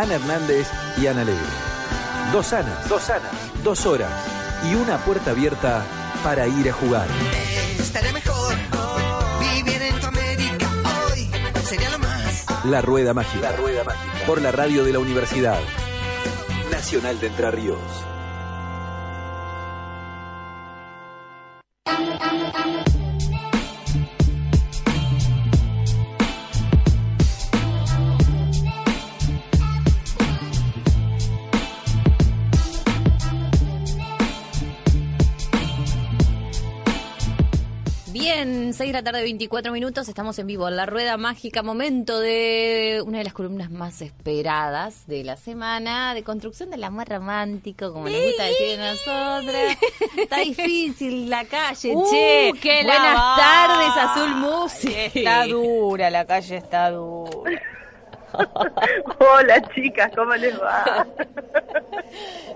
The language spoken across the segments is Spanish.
Ana Hernández y Ana Alegre. Dos Anas, dos Anas, dos horas y una puerta abierta para ir a jugar. Estaría mejor vivir en tu América hoy. Sería lo más. La Rueda Mágica. La Rueda Mágica. Por la radio de la Universidad Nacional de Entre Ríos. Bien, 6 de la tarde, 24 minutos, estamos en vivo en la rueda mágica, momento de una de las columnas más esperadas de la semana, de construcción del amor romántico, como nos gusta decir a nosotras. Está difícil la calle, Uh, che. qué Buenas tardes, Azul Music. Está dura, la calle está dura. Hola chicas, ¿cómo les va?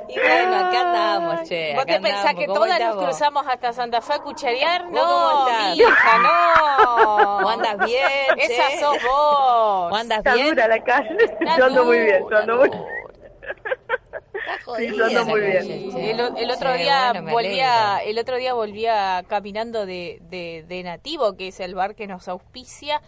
Y bueno, acá andamos, che. ¿Vos acá te pensás andamos. que ¿Cómo todas nos vos? cruzamos hasta Santa Fe a cucharear? ¿Vos No, cómo estás? hija, no. ¿Vos andas bien, che? Esa sos vos. ¿Vos andas Está bien? dura la calle. Está Yo ando muy bien, yo ando muy. Está Sí, yo ando muy bien. El, otro día bueno, volvía, el otro día volvía caminando de, de, de Nativo, que es el bar que nos auspicia,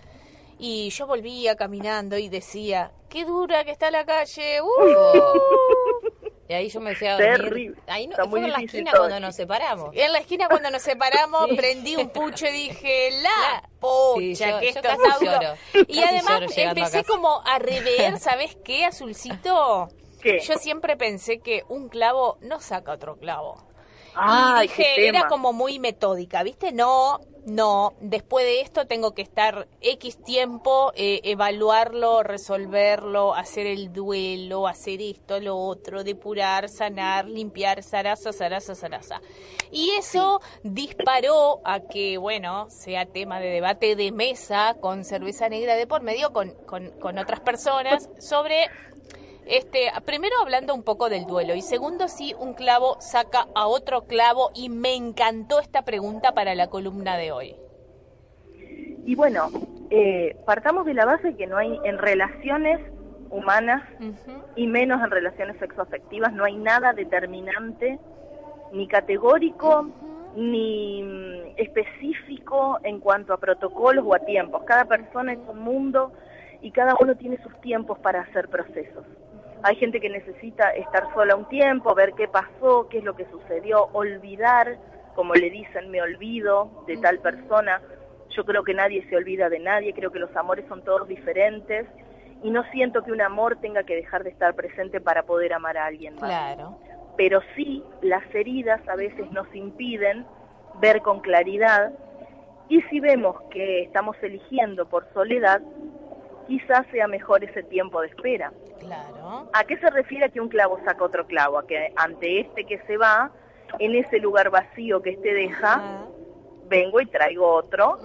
y yo volvía caminando y decía, qué dura que está la calle. ¡uh! Y ahí yo me fui a dormir. Terrible. Ahí no, fue en la esquina todo, cuando nos separamos. En la esquina cuando nos separamos Sí. prendí un pucho y dije, la La- pucha, Sí, yo- que esto lloro. Y Casi además lloro llegando a empecé como a rever, ¿sabes qué, Azulcito? ¿Qué? Yo siempre pensé que un clavo no saca otro clavo. Y dije, qué era como muy metódica, ¿viste? No, no, después de esto tengo que estar X tiempo, eh, evaluarlo, resolverlo, hacer el duelo, hacer esto, lo otro, depurar, sanar, limpiar, zaraza, zaraza, zaraza. Y eso disparó a que, bueno, sea tema de debate de mesa con cerveza negra de por medio, con, con, con otras personas, sobre este, primero hablando un poco del duelo y segundo si un clavo saca a otro clavo y me encantó esta pregunta para la columna de hoy. Y bueno, eh, partamos de la base que no hay en relaciones humanas y menos en relaciones sexoafectivas, no hay nada determinante, ni categórico, ni mm, específico en cuanto a protocolos o a tiempos. Cada persona es un mundo y cada uno tiene sus tiempos para hacer procesos. Hay gente que necesita estar sola un tiempo, ver qué pasó, qué es lo que sucedió, olvidar, como le dicen, me olvido de tal persona. Yo creo que nadie se olvida de nadie, creo que los amores son todos diferentes y no siento que un amor tenga que dejar de estar presente para poder amar a alguien más. Claro. Pero sí, las heridas a veces nos impiden ver con claridad y si vemos que estamos eligiendo por soledad, quizás sea mejor ese tiempo de espera. Claro. ¿A qué se refiere a que un clavo saca otro clavo? A que ante este que se va, en ese lugar vacío que este deja, vengo y traigo otro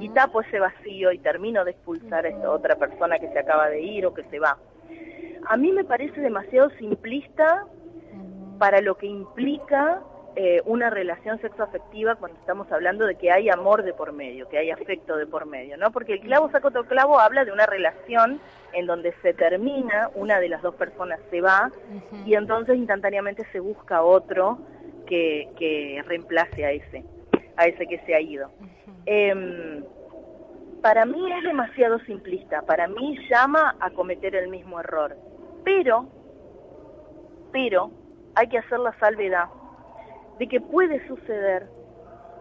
y tapo ese vacío y termino de expulsar a esta otra persona que se acaba de ir o que se va. A mí me parece demasiado simplista para lo que implica eh, una relación sexoafectiva cuando estamos hablando de que hay amor de por medio, que hay afecto de por medio, ¿no? Porque el clavo saca otro clavo habla de una relación en donde se termina, una de las dos personas se va y entonces instantáneamente se busca otro que, que reemplace a ese, a ese que se ha ido. Em, para mí es demasiado simplista, para mí llama a cometer el mismo error, pero, pero hay que hacer la salvedad de que puede suceder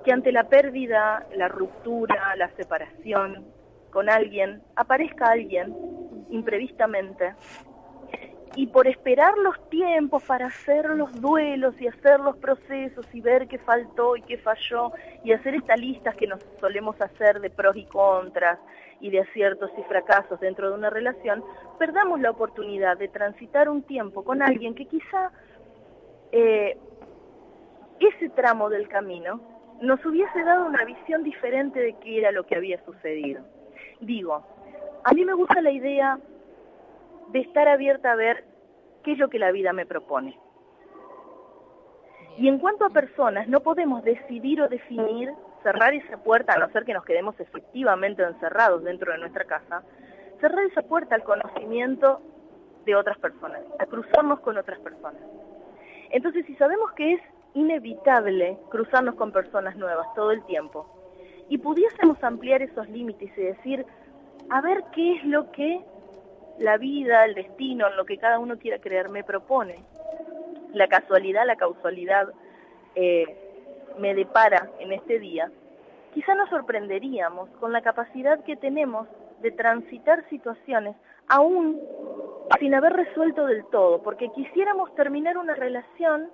que ante la pérdida, la ruptura, la separación con alguien, aparezca alguien imprevistamente y por esperar los tiempos para hacer los duelos y hacer los procesos y ver qué faltó y qué falló y hacer estas listas que nos solemos hacer de pros y contras y de aciertos y fracasos dentro de una relación, perdamos la oportunidad de transitar un tiempo con alguien que quizá eh, ese tramo del camino nos hubiese dado una visión diferente de qué era lo que había sucedido. Digo, a mí me gusta la idea de estar abierta a ver qué es lo que la vida me propone. Y en cuanto a personas, no podemos decidir o definir, cerrar esa puerta, a no ser que nos quedemos efectivamente encerrados dentro de nuestra casa, cerrar esa puerta al conocimiento de otras personas, a cruzarnos con otras personas. Entonces, si sabemos que es inevitable cruzarnos con personas nuevas todo el tiempo, y pudiésemos ampliar esos límites y decir, a ver qué es lo que la vida, el destino, lo que cada uno quiera creer me propone, la casualidad, la causalidad eh, me depara en este día, quizá nos sorprenderíamos con la capacidad que tenemos de transitar situaciones aún sin haber resuelto del todo, porque quisiéramos terminar una relación,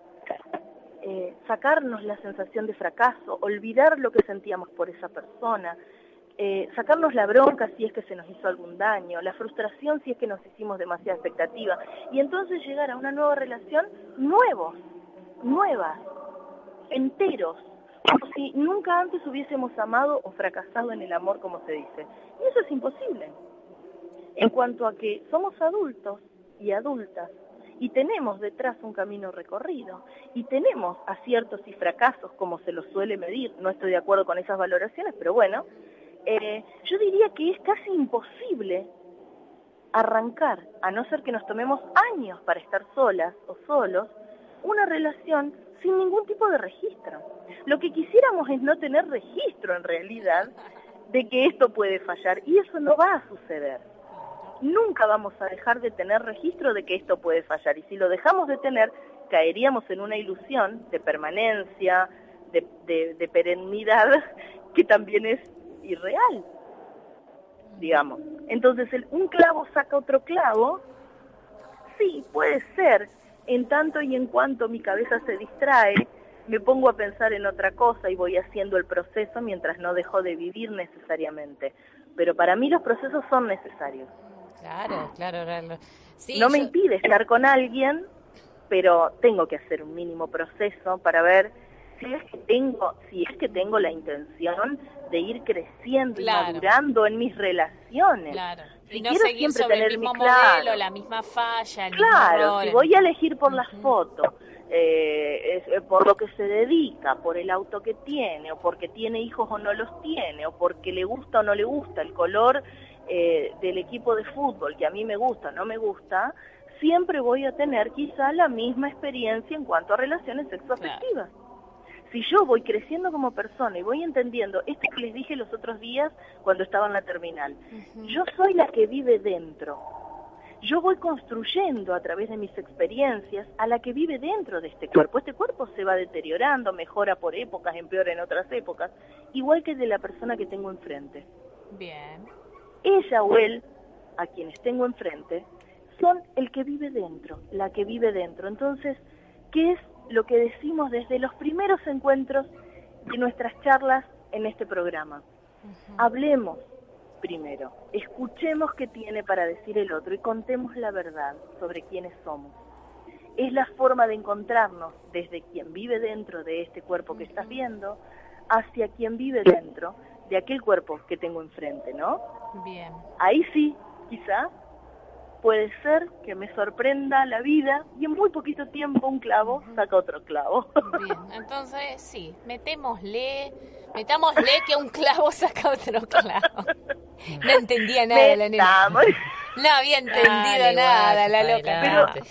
eh, sacarnos la sensación de fracaso, olvidar lo que sentíamos por esa persona, eh, sacarnos la bronca si es que se nos hizo algún daño, la frustración si es que nos hicimos demasiada expectativa, y entonces llegar a una nueva relación nuevos, nuevas, enteros, como si nunca antes hubiésemos amado o fracasado en el amor, como se dice. Y eso es imposible. En cuanto a que somos adultos y adultas y tenemos detrás un camino recorrido y tenemos aciertos y fracasos como se los suele medir, no estoy de acuerdo con esas valoraciones, pero bueno, eh, yo diría que es casi imposible arrancar, a no ser que nos tomemos años para estar solas o solos, una relación sin ningún tipo de registro. Lo que quisiéramos es no tener registro en realidad de que esto puede fallar y eso no va a suceder. Nunca vamos a dejar de tener registro de que esto puede fallar y si lo dejamos de tener caeríamos en una ilusión de permanencia, de, perennidad que también es irreal, digamos. Entonces, el, un clavo saca otro clavo, sí, puede ser, en tanto y en cuanto mi cabeza se distrae, me pongo a pensar en otra cosa y voy haciendo el proceso mientras no dejo de vivir necesariamente. Pero para mí los procesos son necesarios. Claro, claro, claro. no me impide estar con alguien, pero tengo que hacer un mínimo proceso para ver si es que tengo, si es que tengo la intención de ir creciendo y madurando en mis relaciones. Claro. Y no seguir sobre el mismo modelo, la misma falla, el Claro, si voy a elegir por las fotos, eh, eh, por lo que se dedica, por el auto que tiene, o porque tiene hijos o no los tiene, o porque le gusta o no le gusta el color eh, del equipo de fútbol, que a mí me gusta o no me gusta, siempre voy a tener quizá la misma experiencia en cuanto a relaciones sexoafectivas si yo voy creciendo como persona y voy entendiendo esto que les dije los otros días cuando estaba en la terminal, yo soy la que vive dentro. Yo voy construyendo a través de mis experiencias a la que vive dentro de este cuerpo. Este cuerpo se va deteriorando, mejora por épocas, empeora en otras épocas, igual que de la persona que tengo enfrente. Bien. Ella o él, a quienes tengo enfrente, son el que vive dentro, la que vive dentro. Entonces, ¿qué es lo que decimos desde los primeros encuentros de nuestras charlas en este programa. Hablemos primero, escuchemos qué tiene para decir el otro y contemos la verdad sobre quiénes somos. Es la forma de encontrarnos desde quien vive dentro de este cuerpo que estás viendo hacia quien vive dentro de aquel cuerpo que tengo enfrente, ¿no? Bien. Ahí sí, quizá puede ser que me sorprenda la vida y en muy poquito tiempo un clavo saca otro clavo. Bien, entonces sí, metémosle, metámosle que un clavo saca otro clavo. No entendía nada de la nena. No había entendido nada, la loca. Pero,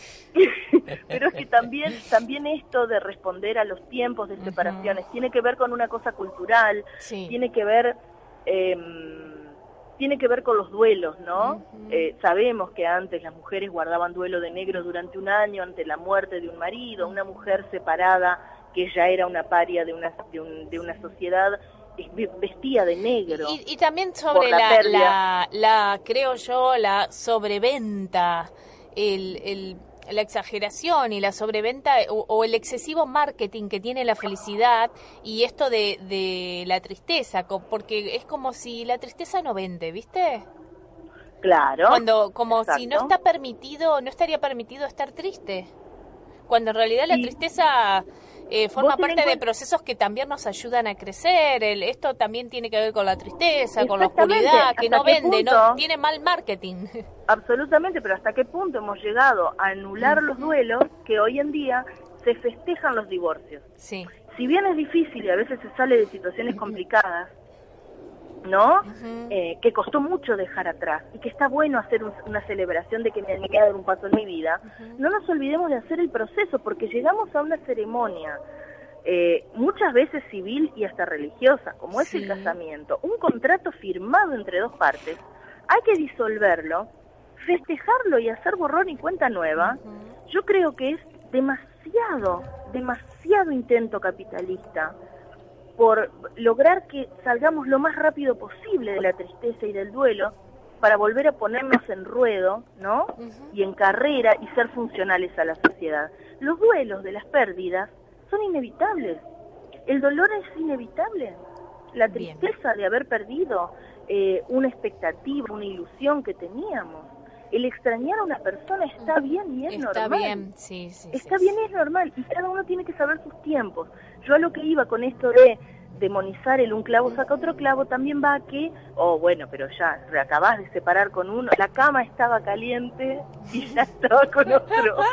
pero es que también, también esto de responder a los tiempos de separaciones tiene que ver con una cosa cultural, tiene que ver... Eh, tiene que ver con los duelos, ¿no? Eh, sabemos que antes las mujeres guardaban duelo de negro durante un año ante la muerte de un marido, una mujer separada que ya era una paria de una, de, una sociedad vestía de negro. Y, también sobre la, la, creo yo, la sobreventa, el, el la exageración y la sobreventa o, el excesivo marketing que tiene la felicidad y esto de, de la tristeza, porque es como si la tristeza no vende, ¿viste? Claro. Cuando, como si no está permitido, no estaría permitido estar triste. Cuando en realidad la tristeza eh, forma parte de procesos que también nos ayudan a crecer. El, esto también tiene que ver con la tristeza, con la oscuridad, que no vende, no tiene mal marketing. Absolutamente, pero ¿hasta qué punto hemos llegado a anular los duelos que hoy en día se festejan los divorcios? Sí. Si bien es difícil y a veces se sale de situaciones complicadas, ¿no? Eh, que costó mucho dejar atrás y que está bueno hacer un- una celebración de que me, me queda dar un paso en mi vida, no nos olvidemos de hacer el proceso porque llegamos a una ceremonia eh, muchas veces civil y hasta religiosa, como es el casamiento, un contrato firmado entre dos partes, hay que disolverlo, festejarlo y hacer borrón y cuenta nueva, yo creo que es demasiado, demasiado intento capitalista por lograr que salgamos lo más rápido posible de la tristeza y del duelo para volver a ponernos en ruedo, ¿no? Y en carrera y ser funcionales a la sociedad. Los duelos de las pérdidas son inevitables. El dolor es inevitable. La Bien. tristeza de haber perdido eh, una expectativa, una ilusión que teníamos. El extrañar a una persona está bien y es Está normal. bien, sí, sí. Está sí, bien, es normal, y cada uno tiene que saber sus tiempos. Yo a lo que iba con esto de demonizar el un clavo saca otro clavo, también va a que, oh bueno, pero ya te acabás de separar con uno, la cama estaba caliente y ya estaba con otro.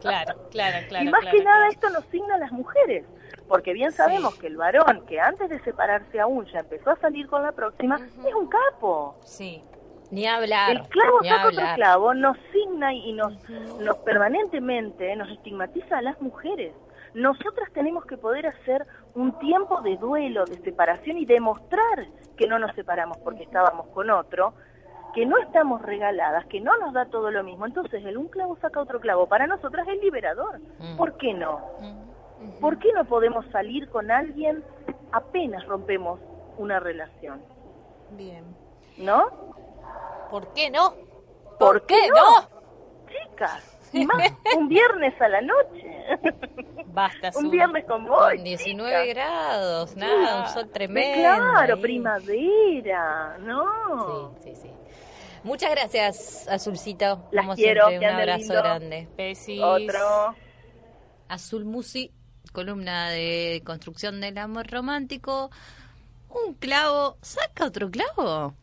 Claro, claro, claro. y más claro, que nada claro. esto nos signa a las mujeres, porque bien sabemos que el varón que antes de separarse aún ya empezó a salir con la próxima, es un capo. Sí, Ni hablar. El clavo ni saca otro clavo nos signa y nos, nos permanentemente nos estigmatiza a las mujeres. Nosotras tenemos que poder hacer un tiempo de duelo, de separación y demostrar que no nos separamos porque estábamos con otro, que no estamos regaladas, que no nos da todo lo mismo. Entonces, el un clavo saca otro clavo. Para nosotras es liberador. Mm. ¿Por qué no? ¿Por qué no podemos salir con alguien apenas rompemos una relación? bien. ¿No? ¿Por qué no? ¿Por qué no? chicas, y más un viernes a la noche. Basta, un viernes con vos. Con 19 grados, nada, un sol tremendo. Claro, ahí. primavera, ¿no? Sí, sí, sí. Muchas gracias, Azulcito. Las Como quiero, siempre, un abrazo lindo. grande. Besis. Otro. Azul Musi, columna de construcción del amor romántico. Un clavo, ¿saca otro clavo?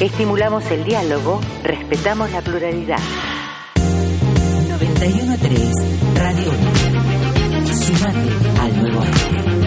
Estimulamos el diálogo, respetamos la pluralidad. 913 Radio. Sumate al nuevo arte.